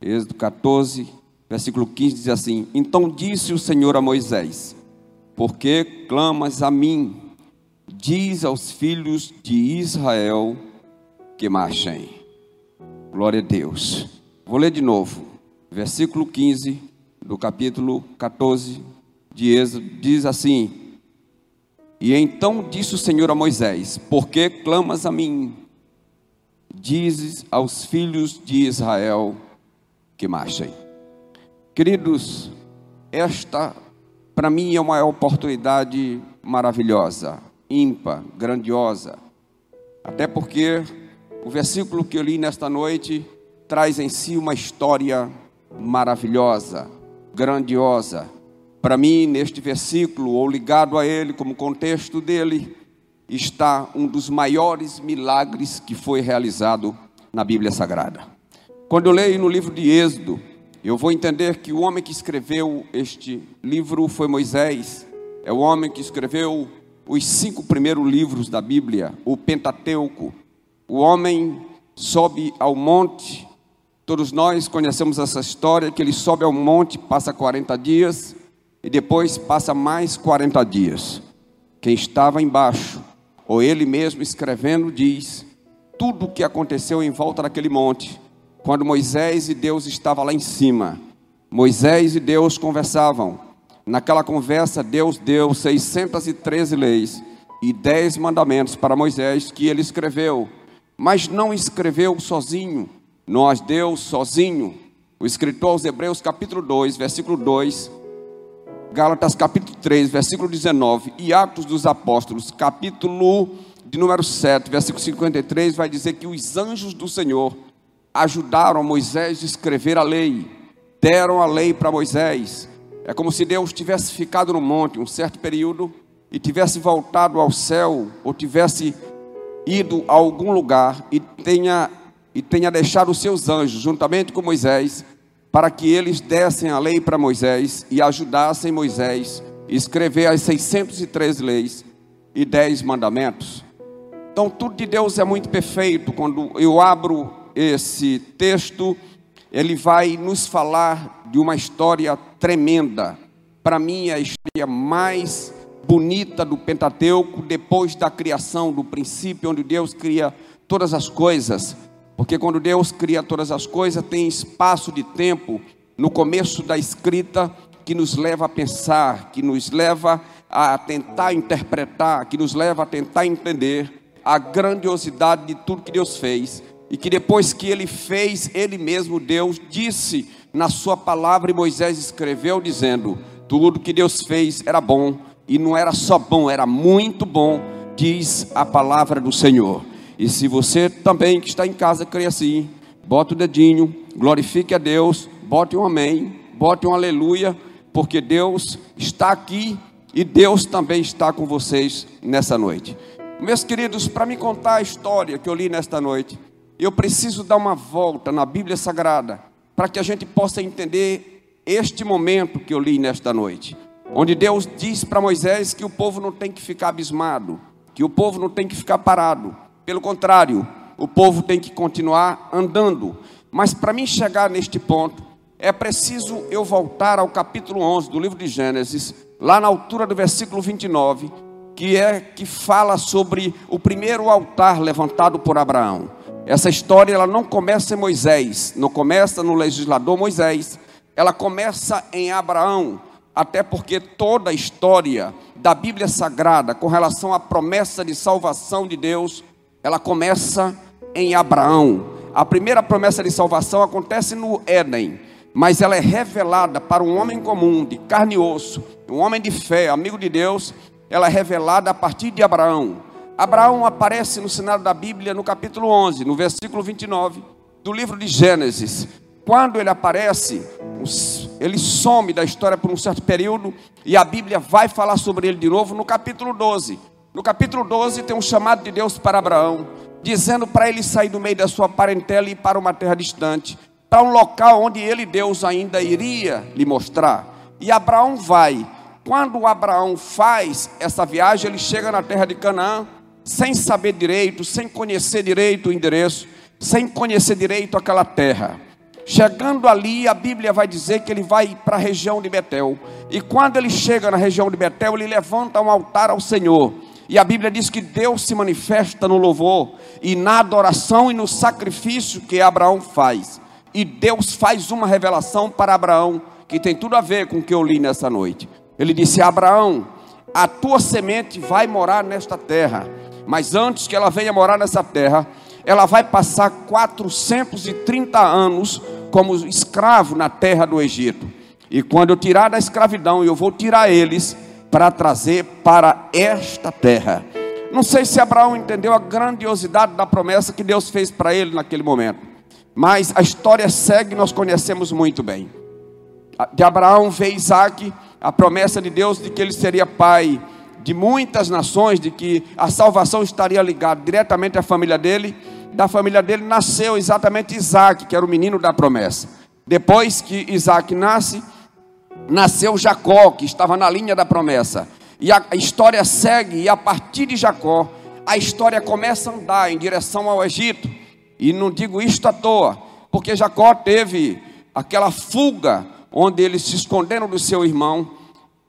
Êxodo 14, versículo 15 diz assim: Então disse o Senhor a Moisés: Por que clamas a mim? Diz aos filhos de Israel que marchem. Glória a Deus. Vou ler de novo. Versículo 15 do capítulo 14 de Êxodo diz assim: E então disse o Senhor a Moisés: Por que clamas a mim? Dizes aos filhos de Israel que marchem. Queridos, esta para mim é uma oportunidade maravilhosa, ímpar, grandiosa. Até porque o versículo que eu li nesta noite traz em si uma história maravilhosa, grandiosa. Para mim, neste versículo, ou ligado a ele, como contexto dele, está um dos maiores milagres que foi realizado na Bíblia Sagrada. Quando eu leio no livro de Êxodo, eu vou entender que o homem que escreveu este livro foi Moisés, é o homem que escreveu os cinco primeiros livros da Bíblia, o Pentateuco. O homem sobe ao monte, todos nós conhecemos essa história, que ele sobe ao monte, passa 40 dias, e depois passa mais 40 dias. Quem estava embaixo, ou ele mesmo escrevendo, diz tudo o que aconteceu em volta daquele monte quando Moisés e Deus estavam lá em cima. Moisés e Deus conversavam. Naquela conversa, Deus deu 613 leis e 10 mandamentos para Moisés que ele escreveu, mas não escreveu sozinho, nós Deus sozinho. O escritor aos Hebreus, capítulo 2, versículo 2, Gálatas, capítulo 3, versículo 19, e Atos dos Apóstolos, capítulo de número 7, versículo 53, vai dizer que os anjos do Senhor ajudaram Moisés a escrever a lei, deram a lei para Moisés. É como se Deus tivesse ficado no monte um certo período e tivesse voltado ao céu ou tivesse ido a algum lugar e tenha e tenha deixado os seus anjos juntamente com Moisés para que eles dessem a lei para Moisés e ajudassem Moisés a escrever as 603 leis e 10 mandamentos. Então tudo de Deus é muito perfeito. Quando eu abro esse texto, ele vai nos falar de uma história tremenda. Para mim, é a história mais bonita do Pentateuco, depois da criação, do princípio, onde Deus cria todas as coisas. Porque quando Deus cria todas as coisas, tem espaço de tempo no começo da escrita que nos leva a pensar, que nos leva a tentar interpretar, que nos leva a tentar entender a grandiosidade de tudo que Deus fez e que depois que ele fez, ele mesmo, Deus, disse na sua palavra, e Moisés escreveu, dizendo: tudo que Deus fez era bom, e não era só bom, era muito bom, diz a palavra do Senhor. E se você também que está em casa crê assim, bota o dedinho, glorifique a Deus, bote um amém, bote um aleluia, porque Deus está aqui e Deus também está com vocês nessa noite. Meus queridos, para me contar a história que eu li nesta noite, eu preciso dar uma volta na Bíblia Sagrada para que a gente possa entender este momento que eu li nesta noite, onde Deus diz para Moisés que o povo não tem que ficar abismado, que o povo não tem que ficar parado, pelo contrário, o povo tem que continuar andando. Mas para mim chegar neste ponto, é preciso eu voltar ao capítulo 11 do livro de Gênesis, lá na altura do versículo 29, que é que fala sobre o primeiro altar levantado por Abraão. Essa história ela não começa em Moisés, não começa no legislador Moisés, ela começa em Abraão, até porque toda a história da Bíblia Sagrada com relação à promessa de salvação de Deus, ela começa em Abraão. A primeira promessa de salvação acontece no Éden, mas ela é revelada para um homem comum, de carne e osso, um homem de fé, amigo de Deus, ela é revelada a partir de Abraão. Abraão aparece no cenário da Bíblia no capítulo 11, no versículo 29 do livro de Gênesis. Quando ele aparece, ele some da história por um certo período e a Bíblia vai falar sobre ele de novo no capítulo 12. No capítulo 12 tem um chamado de Deus para Abraão, dizendo para ele sair do meio da sua parentela e ir para uma terra distante, para um local onde ele, Deus, ainda iria lhe mostrar. E Abraão vai. Quando Abraão faz essa viagem, ele chega na terra de Canaã sem saber direito, sem conhecer direito o endereço, sem conhecer direito aquela terra. Chegando ali, a Bíblia vai dizer que ele vai para a região de Betel. E quando ele chega na região de Betel, ele levanta um altar ao Senhor. E a Bíblia diz que Deus se manifesta no louvor e na adoração e no sacrifício que Abraão faz. E Deus faz uma revelação para Abraão que tem tudo a ver com o que eu li nessa noite. Ele disse: Abraão, a tua semente vai morar nesta terra, mas antes que ela venha morar nessa terra, ela vai passar 430 anos como escravo na terra do Egito. E quando eu tirar da escravidão, eu vou tirar eles para trazer para esta terra. Não sei se Abraão entendeu a grandiosidade da promessa que Deus fez para ele naquele momento, mas a história segue, nós conhecemos muito bem. De Abraão veio Isaac, a promessa de Deus de que ele seria pai de muitas nações, de que a salvação estaria ligada diretamente à família dele da família dele nasceu exatamente Isaac, que era o menino da promessa. Depois que Isaac nasce, nasceu Jacó, que estava na linha da promessa. E a história segue, e a partir de Jacó, a história começa a andar em direção ao Egito. E não digo isto à toa, porque Jacó teve aquela fuga onde eles se esconderam do seu irmão,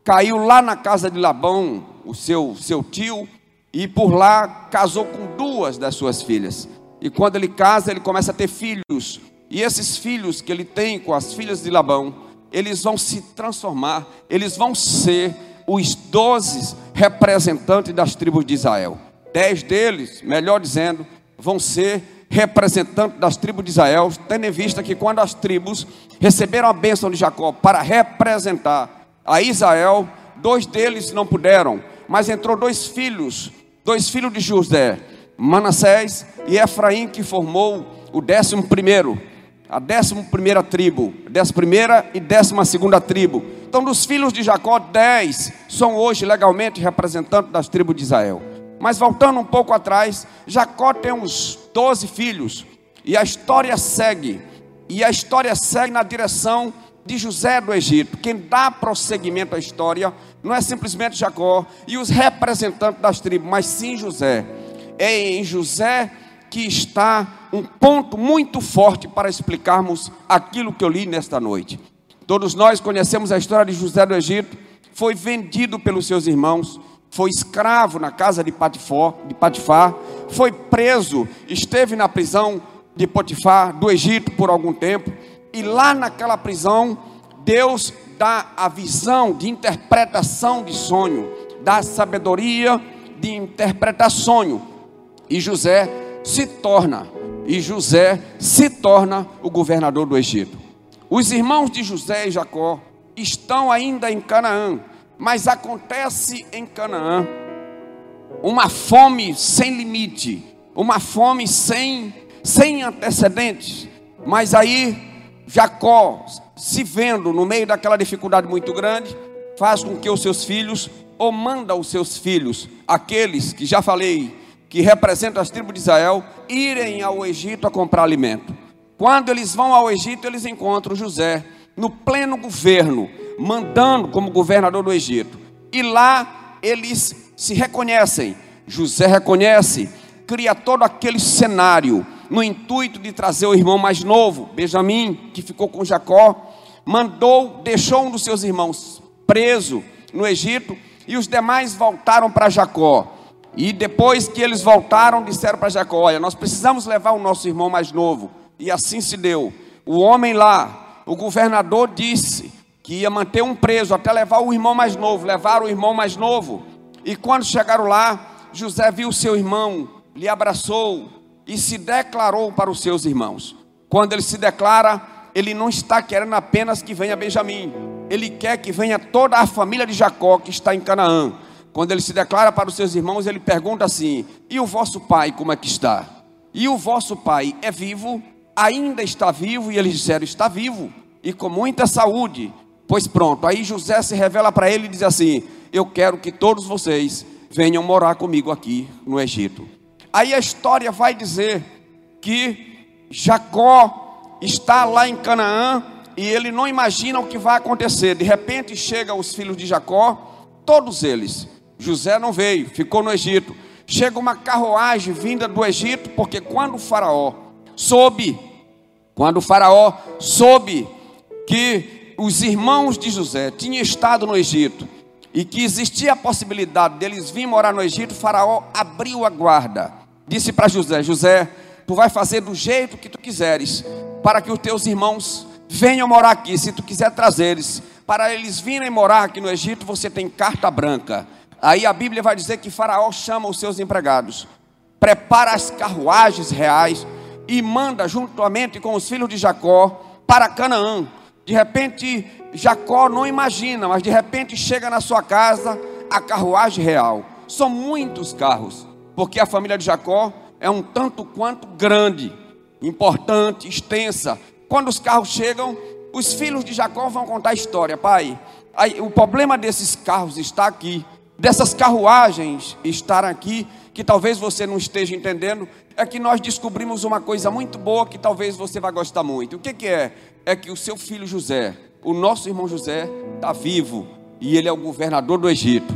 caiu lá na casa de Labão, o seu, seu tio, e por lá casou com duas das suas filhas. E quando ele casa, ele começa a ter filhos. E esses filhos que ele tem com as filhas de Labão, eles vão se transformar, eles vão ser os doze representantes das tribos de Israel. Dez deles, melhor dizendo, vão ser representantes das tribos de Israel, tendo em vista que quando as tribos receberam a bênção de Jacó para representar a Israel, dois deles não puderam, mas entrou dois filhos, dois filhos de José, Manassés e Efraim que formou o décimo primeiro, a décima primeira tribo, décima primeira e décima segunda tribo. Então, dos filhos de Jacó, dez são hoje legalmente representantes das tribos de Israel. Mas voltando um pouco atrás, Jacó tem uns doze filhos e a história segue. E a história segue na direção de José do Egito. Quem dá prosseguimento à história não é simplesmente Jacó e os representantes das tribos, mas sim José. É em José que está um ponto muito forte para explicarmos aquilo que eu li nesta noite. Todos nós conhecemos a história de José do Egito, foi vendido pelos seus irmãos, foi escravo na casa de Patifó, de Patifar, foi preso, esteve na prisão de Potifar do Egito por algum tempo, e lá naquela prisão, Deus dá a visão de interpretação de sonho, dá sabedoria de interpretar sonho e José se torna, e José se torna o governador do Egito. Os irmãos de José e Jacó estão ainda em Canaã, mas acontece em Canaã uma fome sem limite, uma fome sem, sem antecedentes. Mas aí Jacó, se vendo no meio daquela dificuldade muito grande, faz com que os seus filhos, ou manda os seus filhos, aqueles que já falei, que representam as tribos de Israel, irem ao Egito a comprar alimento. Quando eles vão ao Egito, eles encontram José no pleno governo, mandando como governador do Egito. E lá eles se reconhecem. José reconhece, cria todo aquele cenário no intuito de trazer o irmão mais novo, Benjamim, que ficou com Jacó, mandou, deixou um dos seus irmãos preso no Egito e os demais voltaram para Jacó. E depois que eles voltaram, disseram para Jacó: Olha, nós precisamos levar o nosso irmão mais novo. E assim se deu. O homem lá, o governador disse que ia manter um preso até levar o irmão mais novo. Levaram o irmão mais novo. E quando chegaram lá, José viu seu irmão, lhe abraçou e se declarou para os seus irmãos. Quando ele se declara, ele não está querendo apenas que venha Benjamim, ele quer que venha toda a família de Jacó que está em Canaã. Quando ele se declara para os seus irmãos, ele pergunta assim: E o vosso pai como é que está? E o vosso pai é vivo? Ainda está vivo? E eles disseram: Está vivo e com muita saúde. Pois pronto, aí José se revela para ele e diz assim: Eu quero que todos vocês venham morar comigo aqui no Egito. Aí a história vai dizer que Jacó está lá em Canaã e ele não imagina o que vai acontecer. De repente chegam os filhos de Jacó, todos eles José não veio, ficou no Egito. Chega uma carruagem vinda do Egito, porque quando o Faraó soube Quando o Faraó soube que os irmãos de José tinham estado no Egito e que existia a possibilidade deles vir morar no Egito, o Faraó abriu a guarda. Disse para José: José, tu vai fazer do jeito que tu quiseres, para que os teus irmãos venham morar aqui. Se tu quiser trazer-eles, para eles virem morar aqui no Egito, você tem carta branca. Aí a Bíblia vai dizer que Faraó chama os seus empregados, prepara as carruagens reais e manda juntamente com os filhos de Jacó para Canaã. De repente, Jacó não imagina, mas de repente chega na sua casa a carruagem real. São muitos carros, porque a família de Jacó é um tanto quanto grande, importante, extensa. Quando os carros chegam, os filhos de Jacó vão contar a história. Pai, aí, o problema desses carros está aqui, dessas carruagens estar aqui, que talvez você não esteja entendendo, é que nós descobrimos uma coisa muito boa que talvez você vai gostar muito. O que, que é? É que o seu filho José, o nosso irmão José, está vivo e ele é o governador do Egito.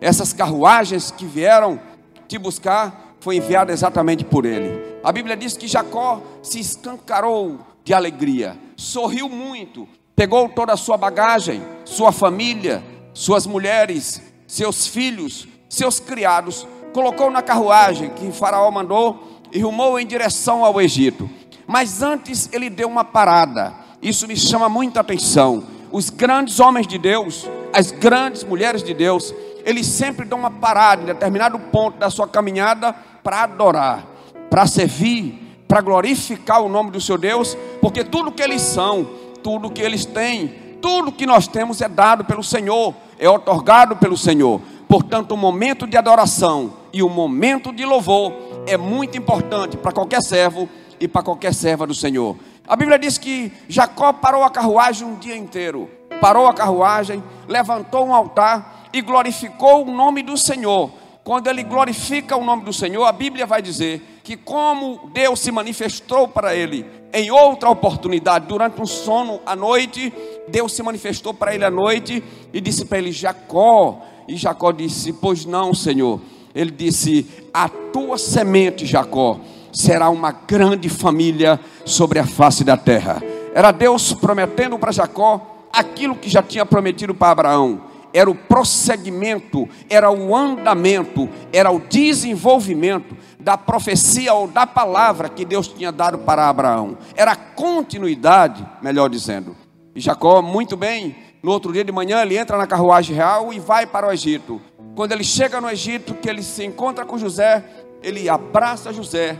Essas carruagens que vieram te buscar foi enviada exatamente por ele. A Bíblia diz que Jacó se escancarou de alegria, sorriu muito, pegou toda a sua bagagem, sua família, suas mulheres, seus filhos, seus criados, colocou na carruagem que Faraó mandou e rumou em direção ao Egito. Mas antes ele deu uma parada. Isso me chama muita atenção. Os grandes homens de Deus, as grandes mulheres de Deus, eles sempre dão uma parada em determinado ponto da sua caminhada para adorar, para servir, para glorificar o nome do seu Deus, porque tudo que eles são, tudo que eles têm, tudo que nós temos é dado pelo Senhor, é otorgado pelo Senhor. Portanto, o momento de adoração e o momento de louvor é muito importante para qualquer servo e para qualquer serva do Senhor. A Bíblia diz que Jacó parou a carruagem um dia inteiro. Parou a carruagem, levantou um altar e glorificou o nome do Senhor. Quando ele glorifica o nome do Senhor, a Bíblia vai dizer que, como Deus se manifestou para ele em outra oportunidade, durante um sono à noite, Deus se manifestou para ele à noite e disse para ele: Jacó. E Jacó disse: Pois não, Senhor ele disse: A tua semente, Jacó, será uma grande família sobre a face da terra. Era Deus prometendo para Jacó aquilo que já tinha prometido para Abraão. Era o prosseguimento, era o andamento, era o desenvolvimento da profecia ou da palavra que Deus tinha dado para Abraão. Era a continuidade, melhor dizendo. E Jacó, muito bem, no outro dia de manhã, ele entra na carruagem real e vai para o Egito. Quando ele chega no Egito, que ele se encontra com José, ele abraça José,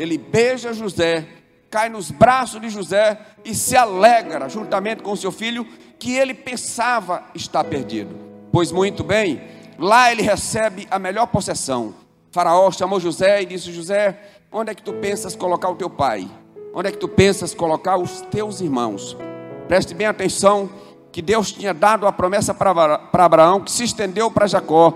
ele beija José, cai nos braços de José e se alegra juntamente com seu filho, que ele pensava estar perdido. Pois muito bem, lá ele recebe a melhor possessão. faraó chamou José e disse: José, onde é que tu pensas colocar o teu pai? Onde é que tu pensas colocar os teus irmãos? Preste bem atenção que Deus tinha dado a promessa para Abraão, que se estendeu para Jacó.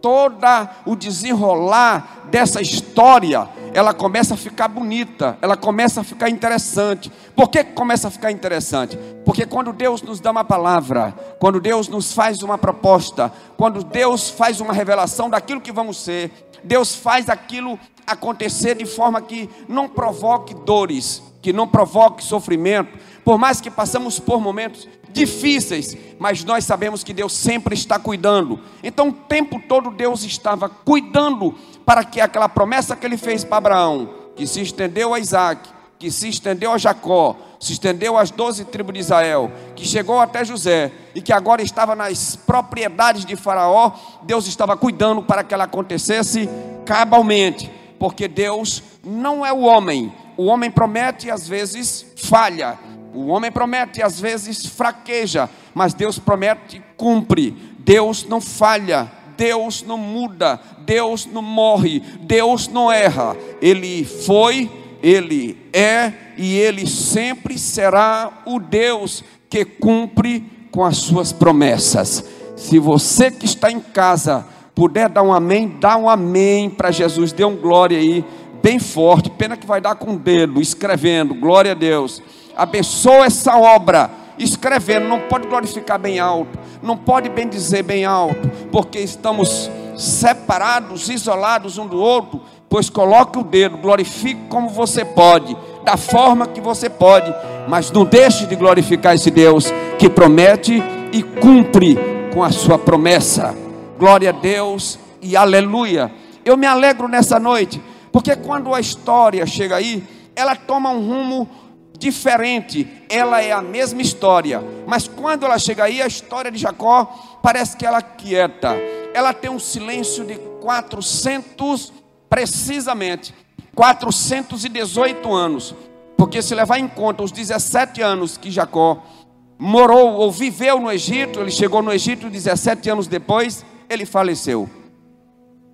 Toda o desenrolar dessa história, ela começa a ficar bonita, ela começa a ficar interessante. Por que começa a ficar interessante? Porque quando Deus nos dá uma palavra, quando Deus nos faz uma proposta, quando Deus faz uma revelação daquilo que vamos ser, Deus faz aquilo acontecer de forma que não provoque dores, que não provoque sofrimento, por mais que passamos por momentos difíceis, mas nós sabemos que Deus sempre está cuidando. Então, o tempo todo Deus estava cuidando para que aquela promessa que ele fez para Abraão, que se estendeu a Isaac, que se estendeu a Jacó, se estendeu às doze tribos de Israel, que chegou até José e que agora estava nas propriedades de Faraó, Deus estava cuidando para que ela acontecesse cabalmente, porque Deus não é o homem. O homem promete e às vezes falha. O homem promete às vezes fraqueja, mas Deus promete e cumpre. Deus não falha, Deus não muda, Deus não morre, Deus não erra. Ele foi, ele é e ele sempre será o Deus que cumpre com as suas promessas. Se você que está em casa puder dar um amém, dá um amém para Jesus, dê um glória aí, bem forte. Pena que vai dar com o dedo, escrevendo, glória a Deus abençoa essa obra, escrevendo, não pode glorificar bem alto, não pode bem dizer bem alto, porque estamos separados, isolados um do outro, pois coloque o dedo, glorifique como você pode, da forma que você pode, mas não deixe de glorificar esse Deus que promete e cumpre com a sua promessa. Glória a Deus e aleluia. Eu me alegro nessa noite, porque quando a história chega aí, ela toma um rumo diferente. Ela é a mesma história, mas quando ela chega aí, a história de Jacó parece que ela quieta. Ela tem um silêncio de 400, precisamente 418 anos. Porque se levar em conta os 17 anos que Jacó morou ou viveu no Egito, ele chegou no Egito 17 anos depois, ele faleceu.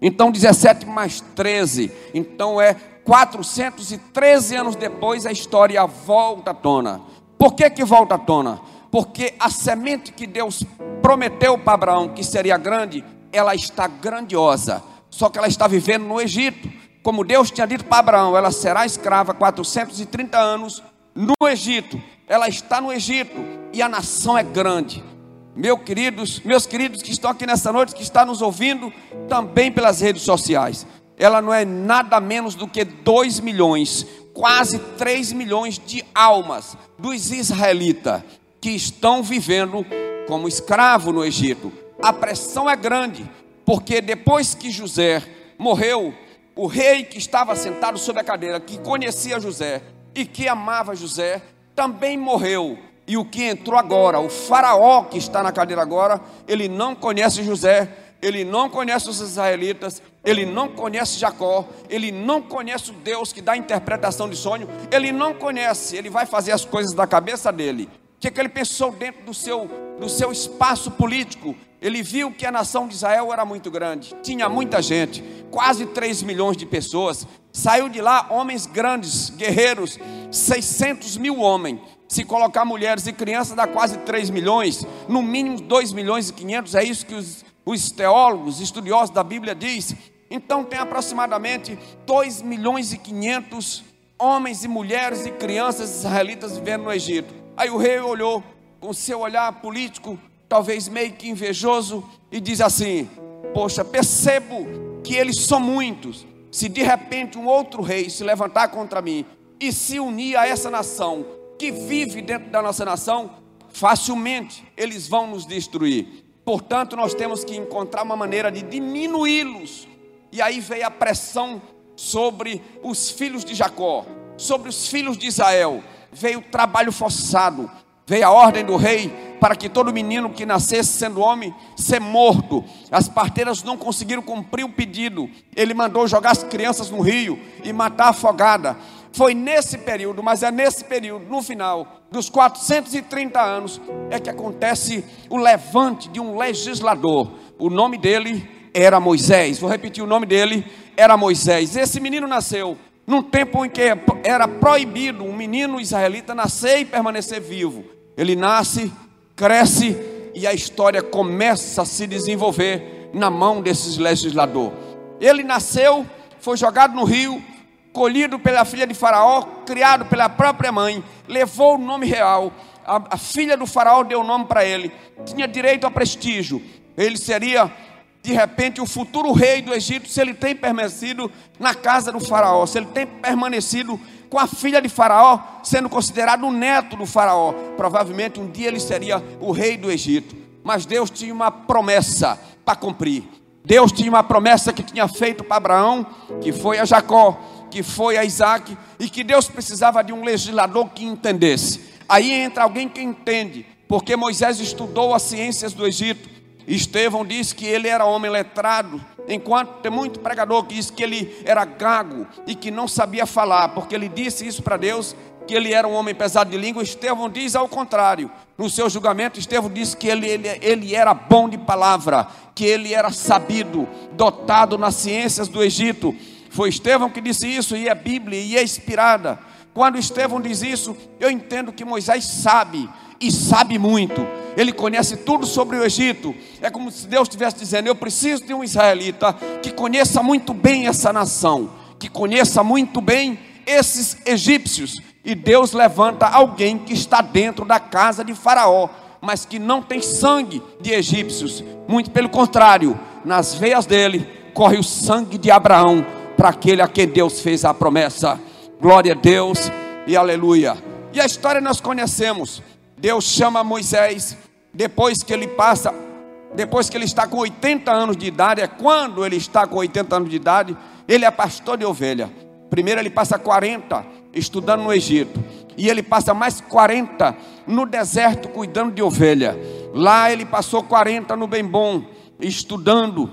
Então 17 mais 13, então é 413 anos depois a história volta à tona. Por que que volta à tona? Porque a semente que Deus prometeu para Abraão que seria grande, ela está grandiosa. Só que ela está vivendo no Egito como Deus tinha dito para Abraão, ela será escrava 430 anos no Egito. Ela está no Egito e a nação é grande. Meus queridos, meus queridos que estão aqui nessa noite, que estão nos ouvindo também pelas redes sociais. Ela não é nada menos do que 2 milhões, quase 3 milhões de almas dos israelitas que estão vivendo como escravo no Egito. A pressão é grande, porque depois que José morreu, o rei que estava sentado sobre a cadeira, que conhecia José e que amava José, também morreu. E o que entrou agora, o faraó que está na cadeira agora, ele não conhece José, ele não conhece os israelitas, ele não conhece Jacó, ele não conhece o Deus que dá interpretação de sonho, ele não conhece, ele vai fazer as coisas da cabeça dele. O que, que ele pensou dentro do seu, do seu espaço político? Ele viu que a nação de Israel era muito grande, tinha muita gente, quase 3 milhões de pessoas. Saiu de lá homens grandes, guerreiros, 600 mil homens. Se colocar mulheres e crianças, dá quase 3 milhões, no mínimo 2 milhões e 500. É isso que os, os teólogos, estudiosos da Bíblia diz. Então tem aproximadamente 2 milhões e 500 homens e mulheres e crianças israelitas vivendo no Egito. Aí o rei olhou com seu olhar político, talvez meio que invejoso, e diz assim: Poxa, percebo que eles são muitos. Se de repente um outro rei se levantar contra mim e se unir a essa nação que vive dentro da nossa nação, facilmente eles vão nos destruir. Portanto, nós temos que encontrar uma maneira de diminuí-los. E aí veio a pressão sobre os filhos de Jacó, sobre os filhos de Israel. Veio o trabalho forçado, veio a ordem do rei para que todo menino que nascesse sendo homem, ser morto. As parteiras não conseguiram cumprir o pedido. Ele mandou jogar as crianças no rio e matar afogada. Foi nesse período, mas é nesse período, no final dos 430 anos, é que acontece o levante de um legislador. O nome dele era Moisés. Vou repetir: o nome dele era Moisés. Esse menino nasceu num tempo em que era proibido um menino israelita nascer e permanecer vivo. Ele nasce cresce e a história começa a se desenvolver na mão desses legisladores. Ele nasceu, foi jogado no rio, colhido pela filha de Faraó, criado pela própria mãe, levou o nome real. A, a filha do Faraó deu o nome para ele, tinha direito a prestígio. Ele seria de repente o futuro rei do Egito, se ele tem permanecido na casa do Faraó, se ele tem permanecido com a filha de Faraó, sendo considerado o neto do Faraó. Provavelmente um dia ele seria o rei do Egito. Mas Deus tinha uma promessa para cumprir. Deus tinha uma promessa que tinha feito para Abraão, que foi a Jacó, que foi a Isaac, e que Deus precisava de um legislador que entendesse. Aí entra alguém que entende, porque Moisés estudou as ciências do Egito. Estevão disse que ele era homem letrado, Enquanto tem muito pregador que diz que ele era gago e que não sabia falar, porque ele disse isso para Deus, que ele era um homem pesado de língua, Estevão diz ao contrário. No seu julgamento, Estevão disse que ele, ele, ele era bom de palavra, que ele era sabido, dotado nas ciências do Egito. Foi Estevão que disse isso, e é Bíblia, e é inspirada. Quando Estevão diz isso, eu entendo que Moisés sabe, e sabe muito ele conhece tudo sobre o Egito. É como se Deus estivesse dizendo: Eu preciso de um israelita que conheça muito bem essa nação, que conheça muito bem esses egípcios. E Deus levanta alguém que está dentro da casa de Faraó, mas que não tem sangue de egípcios. Muito pelo contrário, nas veias dele corre o sangue de Abraão, para aquele a quem Deus fez a promessa. Glória a Deus e aleluia. E a história nós conhecemos. Deus chama Moisés depois que ele passa, depois que ele está com 80 anos de idade, é quando ele está com 80 anos de idade, ele é pastor de ovelha. Primeiro ele passa 40 estudando no Egito, e ele passa mais 40 no deserto cuidando de ovelha. Lá ele passou 40 no bem bom, estudando.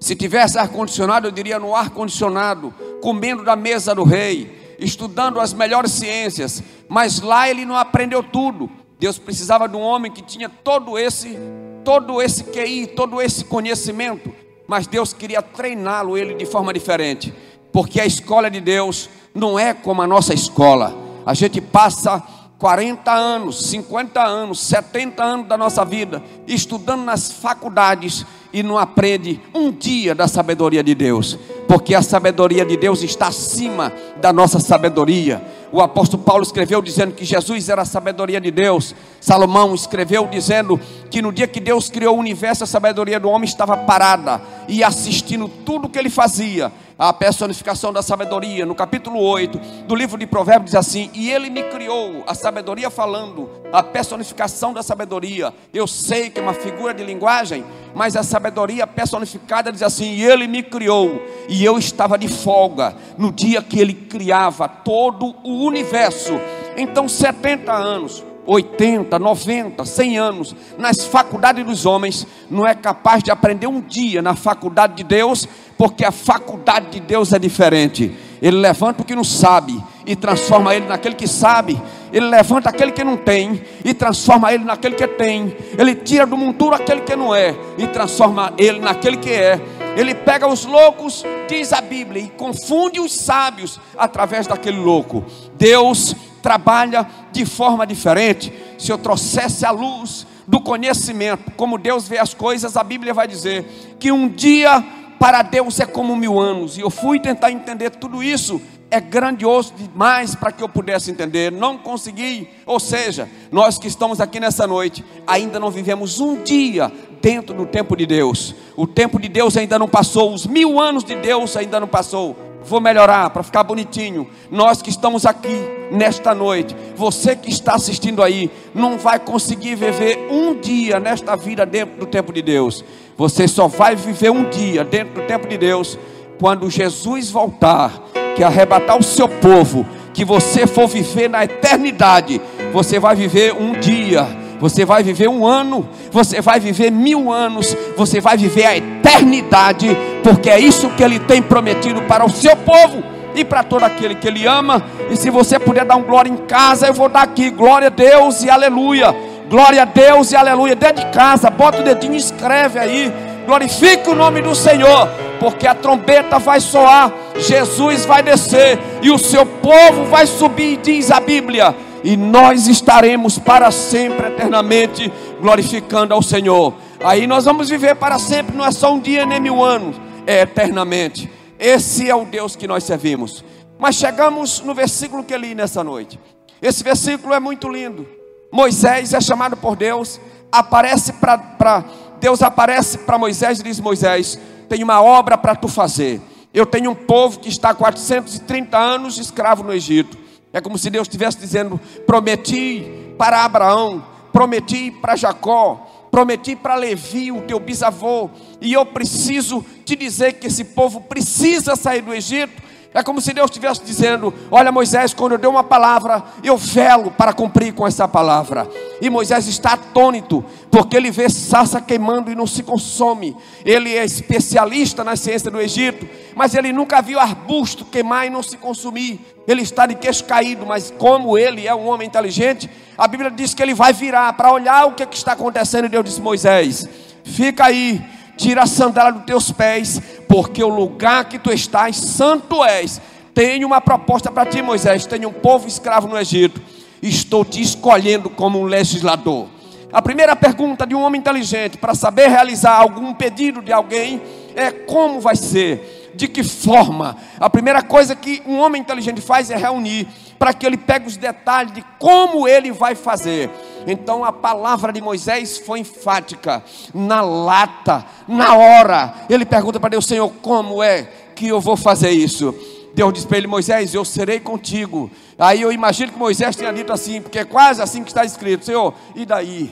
Se tivesse ar-condicionado, eu diria no ar-condicionado, comendo da mesa do rei, estudando as melhores ciências, mas lá ele não aprendeu tudo. Deus precisava de um homem que tinha todo esse, todo esse QI, todo esse conhecimento, mas Deus queria treiná-lo ele de forma diferente, porque a escola de Deus não é como a nossa escola. A gente passa 40 anos, 50 anos, 70 anos da nossa vida estudando nas faculdades e não aprende um dia da sabedoria de Deus, porque a sabedoria de Deus está acima da nossa sabedoria. O apóstolo Paulo escreveu dizendo que Jesus era a sabedoria de Deus. Salomão escreveu dizendo que no dia que Deus criou o universo, a sabedoria do homem estava parada e assistindo tudo que ele fazia a personificação da sabedoria, no capítulo 8 do livro de Provérbios, diz assim: E ele me criou, a sabedoria falando, a personificação da sabedoria. Eu sei que é uma figura de linguagem, mas a sabedoria personificada diz assim: E ele me criou, e eu estava de folga no dia que ele criava todo o universo. Então, 70 anos 80, 90, 100 anos nas faculdades dos homens, não é capaz de aprender um dia na faculdade de Deus, porque a faculdade de Deus é diferente. Ele levanta o que não sabe e transforma ele naquele que sabe. Ele levanta aquele que não tem e transforma ele naquele que tem. Ele tira do monturo aquele que não é e transforma ele naquele que é. Ele pega os loucos, diz a Bíblia, e confunde os sábios através daquele louco. Deus trabalha de forma diferente. Se eu trouxesse a luz do conhecimento, como Deus vê as coisas, a Bíblia vai dizer que um dia para Deus é como mil anos. E eu fui tentar entender tudo isso. É grandioso demais para que eu pudesse entender. Não consegui. Ou seja, nós que estamos aqui nessa noite, ainda não vivemos um dia dentro do tempo de Deus. O tempo de Deus ainda não passou. Os mil anos de Deus ainda não passou vou melhorar para ficar bonitinho. Nós que estamos aqui nesta noite, você que está assistindo aí, não vai conseguir viver um dia nesta vida dentro do tempo de Deus. Você só vai viver um dia dentro do tempo de Deus quando Jesus voltar, que arrebatar o seu povo, que você for viver na eternidade. Você vai viver um dia você vai viver um ano, você vai viver mil anos, você vai viver a eternidade, porque é isso que Ele tem prometido para o seu povo e para todo aquele que Ele ama. E se você puder dar um glória em casa, eu vou dar aqui: glória a Deus e aleluia. Glória a Deus e aleluia. Dentro de casa, bota o dedinho e escreve aí. Glorifique o nome do Senhor, porque a trombeta vai soar, Jesus vai descer e o seu povo vai subir, diz a Bíblia e nós estaremos para sempre, eternamente, glorificando ao Senhor. Aí nós vamos viver para sempre, não é só um dia nem mil anos, é eternamente. Esse é o Deus que nós servimos. Mas chegamos no versículo que li nessa noite. Esse versículo é muito lindo. Moisés é chamado por Deus, aparece para Deus aparece para Moisés e diz: Moisés, tem uma obra para tu fazer. Eu tenho um povo que está há 430 anos escravo no Egito. É como se Deus estivesse dizendo: prometi para Abraão, prometi para Jacó, prometi para Levi, o teu bisavô, e eu preciso te dizer que esse povo precisa sair do Egito, é como se Deus estivesse dizendo: Olha, Moisés, quando eu dei uma palavra, eu velo para cumprir com essa palavra. E Moisés está atônito, porque ele vê sarça queimando e não se consome. Ele é especialista na ciência do Egito, mas ele nunca viu arbusto queimar e não se consumir. Ele está de queixo caído, mas como ele é um homem inteligente, a Bíblia diz que ele vai virar para olhar o que, que está acontecendo. E Deus disse: Moisés, fica aí tira a sandália dos teus pés, porque o lugar que tu estás, santo és. Tenho uma proposta para ti, Moisés. Tenho um povo escravo no Egito. Estou te escolhendo como um legislador. A primeira pergunta de um homem inteligente para saber realizar algum pedido de alguém é como vai ser, de que forma. A primeira coisa que um homem inteligente faz é reunir para que ele pegue os detalhes de como ele vai fazer. Então a palavra de Moisés foi enfática, na lata, na hora. Ele pergunta para Deus: Senhor, como é que eu vou fazer isso? Deus disse para ele: Moisés, eu serei contigo. Aí eu imagino que Moisés tenha dito assim, porque é quase assim que está escrito: Senhor, e daí?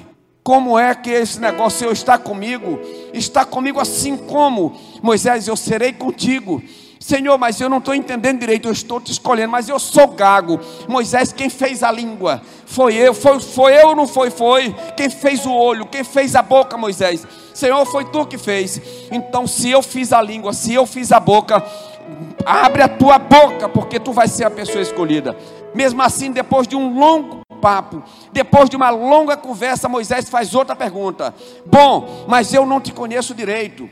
Como é que esse negócio, Senhor, está comigo? Está comigo assim como? Moisés, eu serei contigo. Senhor, mas eu não estou entendendo direito, eu estou te escolhendo, mas eu sou gago. Moisés, quem fez a língua? Foi eu, foi, foi eu ou não foi? Foi. Quem fez o olho? Quem fez a boca, Moisés? Senhor, foi tu que fez. Então, se eu fiz a língua, se eu fiz a boca, abre a tua boca, porque tu vai ser a pessoa escolhida. Mesmo assim, depois de um longo papo, depois de uma longa conversa, Moisés faz outra pergunta: Bom, mas eu não te conheço direito.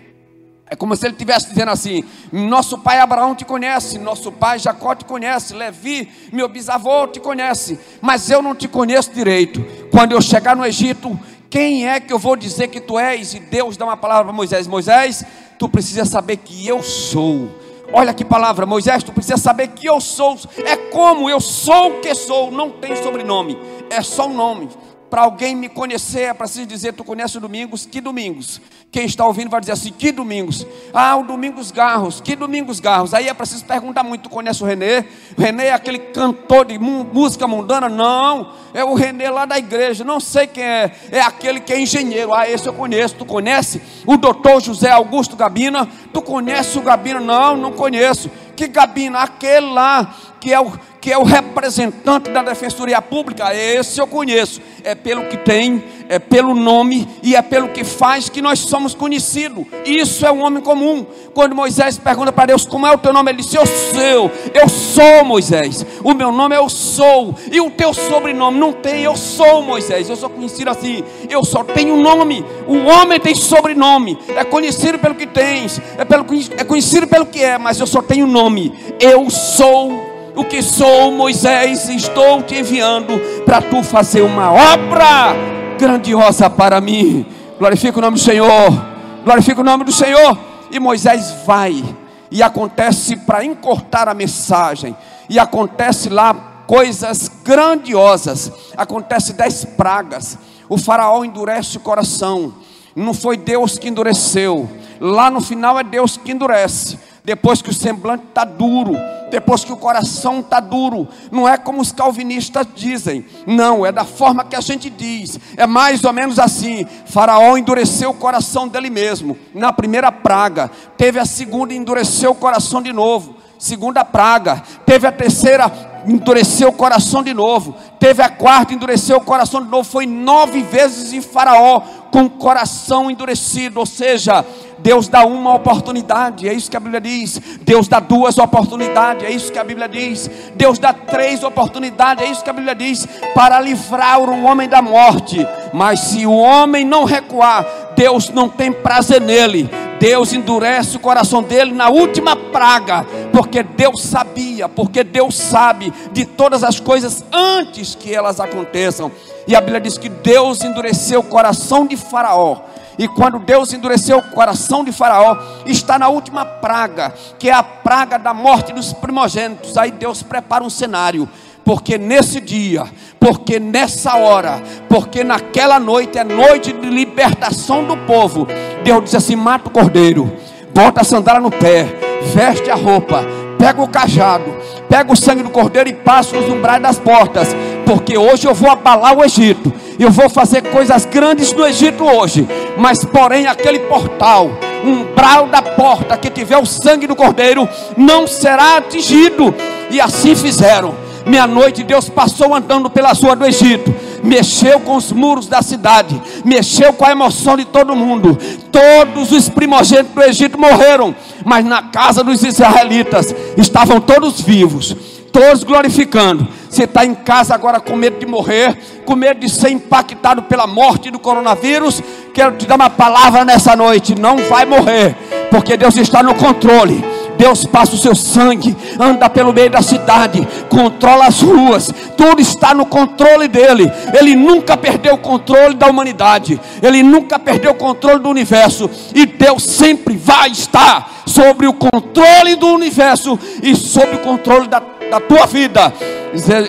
É como se ele estivesse dizendo assim: Nosso pai Abraão te conhece, nosso pai Jacó te conhece, Levi, meu bisavô te conhece, mas eu não te conheço direito. Quando eu chegar no Egito, quem é que eu vou dizer que tu és? E Deus dá uma palavra para Moisés: Moisés, tu precisa saber que eu sou. Olha que palavra, Moisés, tu precisa saber que eu sou. É como eu sou o que sou, não tem sobrenome, é só um nome. Para alguém me conhecer, é preciso dizer: Tu conhece o Domingos? Que Domingos? Quem está ouvindo vai dizer assim: Que Domingos? Ah, o Domingos Garros. Que Domingos Garros? Aí é preciso perguntar muito: Tu conhece o Renê? O Renê é aquele cantor de música mundana? Não, é o Renê lá da igreja. Não sei quem é. É aquele que é engenheiro. Ah, esse eu conheço. Tu conhece? O doutor José Augusto Gabina? Tu conhece o Gabina? Não, não conheço. Que Gabina? Aquele lá que é o que é o representante da Defensoria Pública, esse eu conheço. É pelo que tem, é pelo nome e é pelo que faz que nós somos conhecidos. Isso é um homem comum. Quando Moisés pergunta para Deus como é o teu nome, ele disse: Eu sou, eu sou Moisés. O meu nome é eu sou. E o teu sobrenome não tem, eu sou Moisés. Eu sou conhecido assim. Eu só tenho nome. O homem tem sobrenome. É conhecido pelo que tens, é, pelo, é conhecido pelo que é, mas eu só tenho nome. Eu sou o que sou, Moisés, estou te enviando para tu fazer uma obra grandiosa para mim. Glorifica o nome do Senhor. Glorifica o nome do Senhor. E Moisés vai. E acontece para encurtar a mensagem. E acontece lá coisas grandiosas. Acontece dez pragas. O faraó endurece o coração. Não foi Deus que endureceu. Lá no final é Deus que endurece depois que o semblante está duro, depois que o coração está duro, não é como os calvinistas dizem, não, é da forma que a gente diz, é mais ou menos assim: Faraó endureceu o coração dele mesmo, na primeira praga, teve a segunda, endureceu o coração de novo, segunda praga, teve a terceira, endureceu o coração de novo, teve a quarta, endureceu o coração de novo, foi nove vezes em Faraó com o coração endurecido, ou seja, Deus dá uma oportunidade, é isso que a Bíblia diz. Deus dá duas oportunidades, é isso que a Bíblia diz. Deus dá três oportunidades, é isso que a Bíblia diz, para livrar o homem da morte. Mas se o homem não recuar, Deus não tem prazer nele. Deus endurece o coração dele na última praga, porque Deus sabia, porque Deus sabe de todas as coisas antes que elas aconteçam. E a Bíblia diz que Deus endureceu o coração de Faraó e quando Deus endureceu o coração de Faraó, está na última praga, que é a praga da morte dos primogênitos. Aí Deus prepara um cenário, porque nesse dia, porque nessa hora, porque naquela noite é noite de libertação do povo. Deus diz assim: mata o cordeiro, bota a sandália no pé, veste a roupa, pega o cajado, pega o sangue do cordeiro e passa os umbrais das portas, porque hoje eu vou abalar o Egito, eu vou fazer coisas grandes no Egito hoje, mas porém aquele portal, umbral da porta que tiver o sangue do cordeiro, não será atingido, e assim fizeram. Meia-noite Deus passou andando pela rua do Egito, mexeu com os muros da cidade, mexeu com a emoção de todo mundo. Todos os primogênitos do Egito morreram, mas na casa dos israelitas estavam todos vivos, todos glorificando. Você está em casa agora com medo de morrer, com medo de ser impactado pela morte do coronavírus. Quero te dar uma palavra nessa noite: não vai morrer, porque Deus está no controle. Deus passa o seu sangue, anda pelo meio da cidade, controla as ruas, tudo está no controle dele. Ele nunca perdeu o controle da humanidade, ele nunca perdeu o controle do universo, e Deus sempre vai estar sobre o controle do universo e sobre o controle da, da tua vida.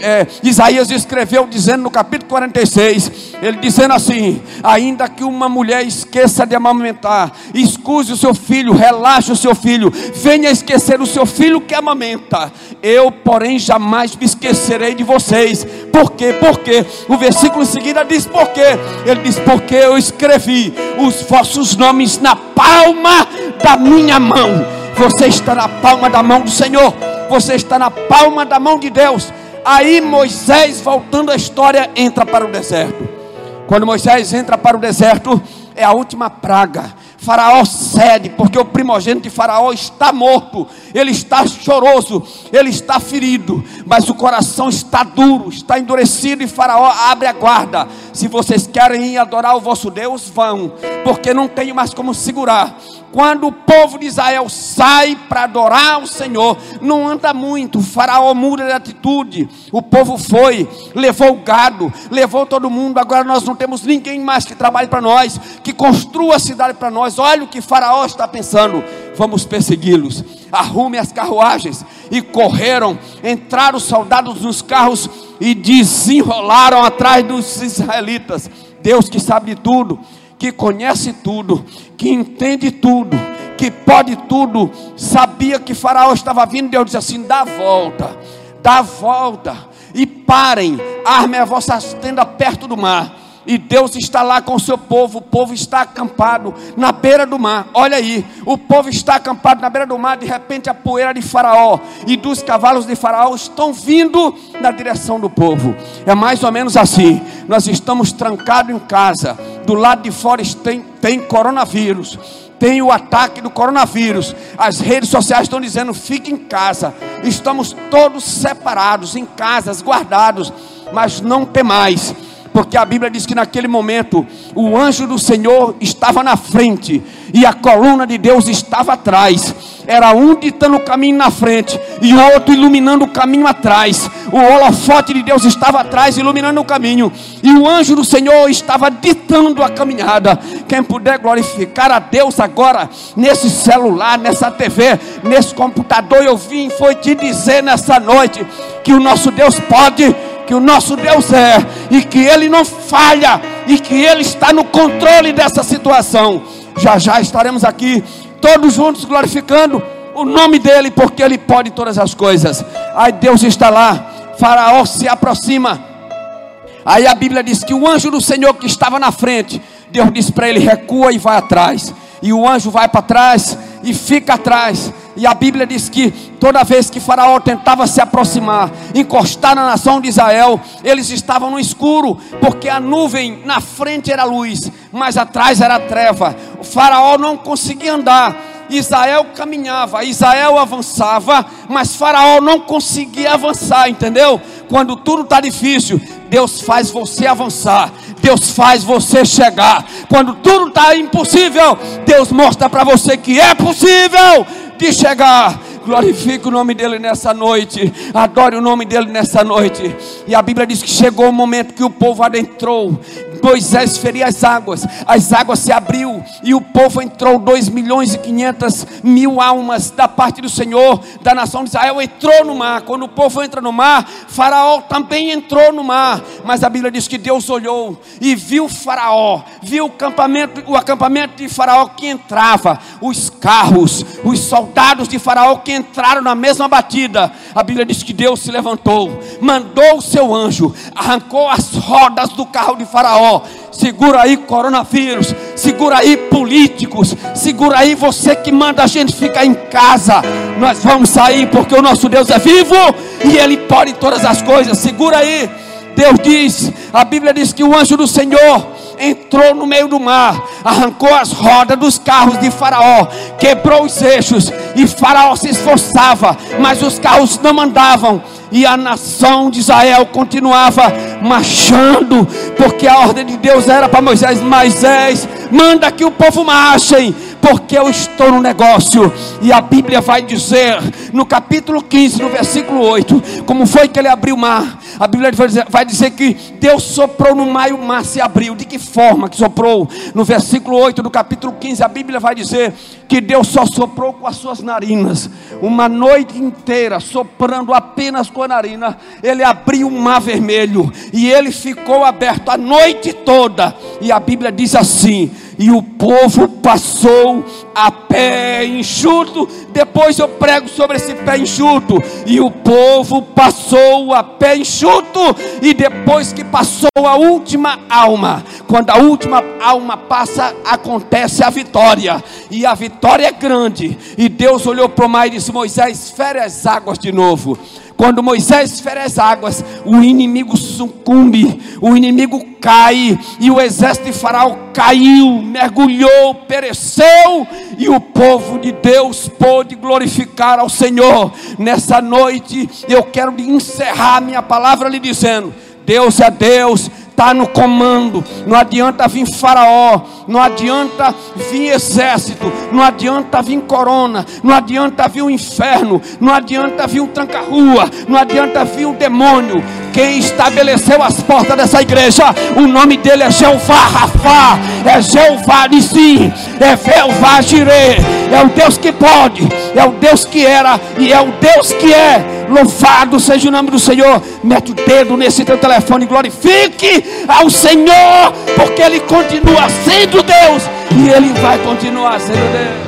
É, Isaías escreveu dizendo no capítulo 46, ele dizendo assim: ainda que uma mulher esqueça de amamentar, escuse o seu filho, relaxe o seu filho, venha esquecer o seu filho que amamenta, eu, porém, jamais me esquecerei de vocês. Por quê? Porque o versículo em seguida diz por quê? Ele diz: porque eu escrevi os vossos nomes na palma da minha mão. Você está na palma da mão do Senhor. Você está na palma da mão de Deus. Aí Moisés, voltando à história, entra para o deserto. Quando Moisés entra para o deserto, é a última praga. Faraó cede, porque o primogênito de Faraó está morto, ele está choroso, ele está ferido, mas o coração está duro, está endurecido, e Faraó abre a guarda. Se vocês querem adorar o vosso Deus, vão, porque não tenho mais como segurar quando o povo de Israel sai para adorar o Senhor, não anda muito, o faraó muda de atitude. O povo foi, levou o gado, levou todo mundo. Agora nós não temos ninguém mais que trabalhe para nós, que construa a cidade para nós. Olha o que faraó está pensando. Vamos persegui-los. Arrume as carruagens. E correram, entraram os soldados nos carros e desenrolaram atrás dos israelitas. Deus que sabe de tudo que conhece tudo, que entende tudo, que pode tudo, sabia que Faraó estava vindo, Deus disse assim: dá a volta, dá a volta, e parem, armem a vossa tenda perto do mar e Deus está lá com o seu povo, o povo está acampado na beira do mar. Olha aí, o povo está acampado na beira do mar, de repente a poeira de Faraó e dos cavalos de Faraó estão vindo na direção do povo. É mais ou menos assim. Nós estamos trancados em casa, do lado de fora tem, tem coronavírus tem o ataque do coronavírus. As redes sociais estão dizendo: fique em casa. Estamos todos separados, em casas, guardados. Mas não tem mais porque a Bíblia diz que naquele momento o anjo do Senhor estava na frente e a coluna de Deus estava atrás. Era um ditando o caminho na frente e o outro iluminando o caminho atrás. O holofote de Deus estava atrás, iluminando o caminho, e o anjo do Senhor estava ditando a caminhada. Quem puder glorificar a Deus agora, nesse celular, nessa TV, nesse computador, eu vim foi te dizer nessa noite que o nosso Deus pode que o nosso Deus é e que Ele não falha e que Ele está no controle dessa situação. Já já estaremos aqui todos juntos glorificando o nome dEle, porque Ele pode todas as coisas. Aí Deus está lá, Faraó se aproxima. Aí a Bíblia diz que o anjo do Senhor que estava na frente, Deus disse para ele: recua e vai atrás. E o anjo vai para trás e fica atrás. E a Bíblia diz que toda vez que Faraó tentava se aproximar, encostar na nação de Israel, eles estavam no escuro, porque a nuvem na frente era luz, mas atrás era treva. O Faraó não conseguia andar. Israel caminhava, Israel avançava, mas Faraó não conseguia avançar, entendeu? Quando tudo está difícil, Deus faz você avançar, Deus faz você chegar. Quando tudo está impossível, Deus mostra para você que é possível de chegar. Glorifique o nome dele nessa noite. Adore o nome dele nessa noite. E a Bíblia diz que chegou o momento que o povo adentrou. Moisés feriu as águas, as águas se abriu e o povo entrou. 2 milhões e 500 mil almas da parte do Senhor, da nação de Israel, entrou no mar. Quando o povo entra no mar, Faraó também entrou no mar. Mas a Bíblia diz que Deus olhou e viu Faraó, viu o o acampamento de Faraó que entrava, os carros, os soldados de Faraó que entraram na mesma batida. A Bíblia diz que Deus se levantou, mandou o seu anjo, arrancou as rodas do carro de Faraó. Segura aí coronavírus, segura aí políticos, segura aí você que manda a gente ficar em casa. Nós vamos sair porque o nosso Deus é vivo e ele pode todas as coisas. Segura aí. Deus diz, a Bíblia diz que o anjo do Senhor entrou no meio do mar, arrancou as rodas dos carros de Faraó, quebrou os eixos, e Faraó se esforçava, mas os carros não andavam. E a nação de Israel continuava marchando, porque a ordem de Deus era para Moisés: Moisés, manda que o povo marchem, porque eu estou no negócio. E a Bíblia vai dizer, no capítulo 15, no versículo 8, como foi que ele abriu o mar? A Bíblia vai dizer, vai dizer que Deus soprou no mar e o mar se abriu. De que forma que soprou? No versículo 8 do capítulo 15, a Bíblia vai dizer que Deus só soprou com as suas narinas, uma noite inteira, soprando apenas com a narina. Ele abriu o mar vermelho e ele ficou aberto a noite toda. E a Bíblia diz assim: e o povo passou a pé enxuto. Depois eu prego sobre esse pé enxuto. E o povo passou a pé enxuto. E depois que passou a última alma, quando a última alma passa, acontece a vitória. E a vitória é grande. E Deus olhou para o mar e disse: Moisés, fere as águas de novo. Quando Moisés fere as águas, o inimigo sucumbe, o inimigo cai, e o exército de Faraó caiu, mergulhou, pereceu, e o povo de Deus pôde glorificar ao Senhor. Nessa noite, eu quero encerrar minha palavra lhe dizendo: Deus é Deus, está no comando. Não adianta vir faraó, não adianta vir exército, não adianta vir corona, não adianta vir o inferno, não adianta vir um tranca-rua, não adianta vir um demônio. Quem estabeleceu as portas dessa igreja, o nome dele é Jeová Rafá, é Jeová Nissi, é Jeová Jireh, é o Deus que pode, é o Deus que era e é o Deus que é. Louvado seja o nome do Senhor. Mete o dedo nesse teu telefone, glorifique ao Senhor, porque Ele continua sendo Deus e Ele vai continuar sendo Deus.